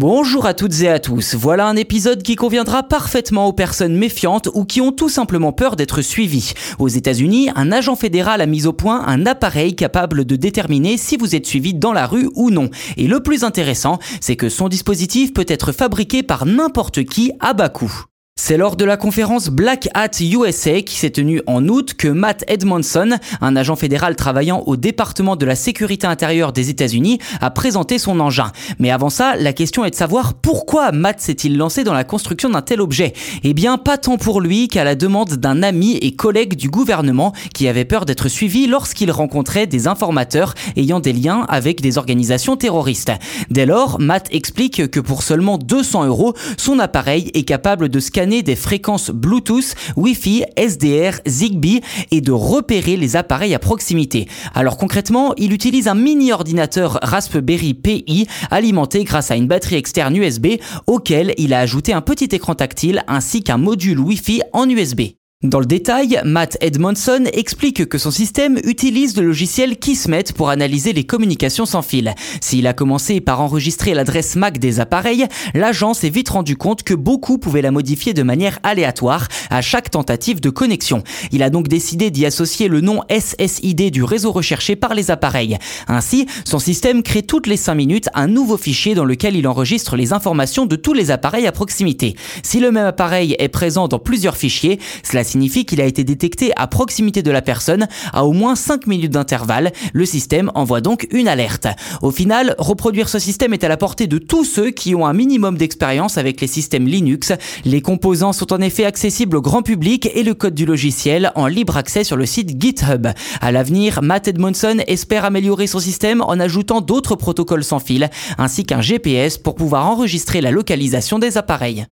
Bonjour à toutes et à tous, voilà un épisode qui conviendra parfaitement aux personnes méfiantes ou qui ont tout simplement peur d'être suivies. Aux États-Unis, un agent fédéral a mis au point un appareil capable de déterminer si vous êtes suivi dans la rue ou non. Et le plus intéressant, c'est que son dispositif peut être fabriqué par n'importe qui à bas coût. C'est lors de la conférence Black Hat USA qui s'est tenue en août que Matt Edmondson, un agent fédéral travaillant au département de la sécurité intérieure des États-Unis, a présenté son engin. Mais avant ça, la question est de savoir pourquoi Matt s'est-il lancé dans la construction d'un tel objet Eh bien, pas tant pour lui qu'à la demande d'un ami et collègue du gouvernement qui avait peur d'être suivi lorsqu'il rencontrait des informateurs ayant des liens avec des organisations terroristes. Dès lors, Matt explique que pour seulement 200 euros, son appareil est capable de scanner des fréquences Bluetooth, Wi-Fi, SDR, Zigbee et de repérer les appareils à proximité. Alors concrètement, il utilise un mini ordinateur Raspberry Pi alimenté grâce à une batterie externe USB auquel il a ajouté un petit écran tactile ainsi qu'un module Wi-Fi en USB. Dans le détail, Matt Edmondson explique que son système utilise le logiciel Kismet pour analyser les communications sans fil. S'il a commencé par enregistrer l'adresse MAC des appareils, l'agent s'est vite rendu compte que beaucoup pouvaient la modifier de manière aléatoire à chaque tentative de connexion. Il a donc décidé d'y associer le nom SSID du réseau recherché par les appareils. Ainsi, son système crée toutes les 5 minutes un nouveau fichier dans lequel il enregistre les informations de tous les appareils à proximité. Si le même appareil est présent dans plusieurs fichiers, cela signifie qu'il a été détecté à proximité de la personne à au moins 5 minutes d'intervalle. Le système envoie donc une alerte. Au final, reproduire ce système est à la portée de tous ceux qui ont un minimum d'expérience avec les systèmes Linux. Les composants sont en effet accessibles au grand public et le code du logiciel en libre accès sur le site GitHub. À l'avenir, Matt Edmondson espère améliorer son système en ajoutant d'autres protocoles sans fil ainsi qu'un GPS pour pouvoir enregistrer la localisation des appareils.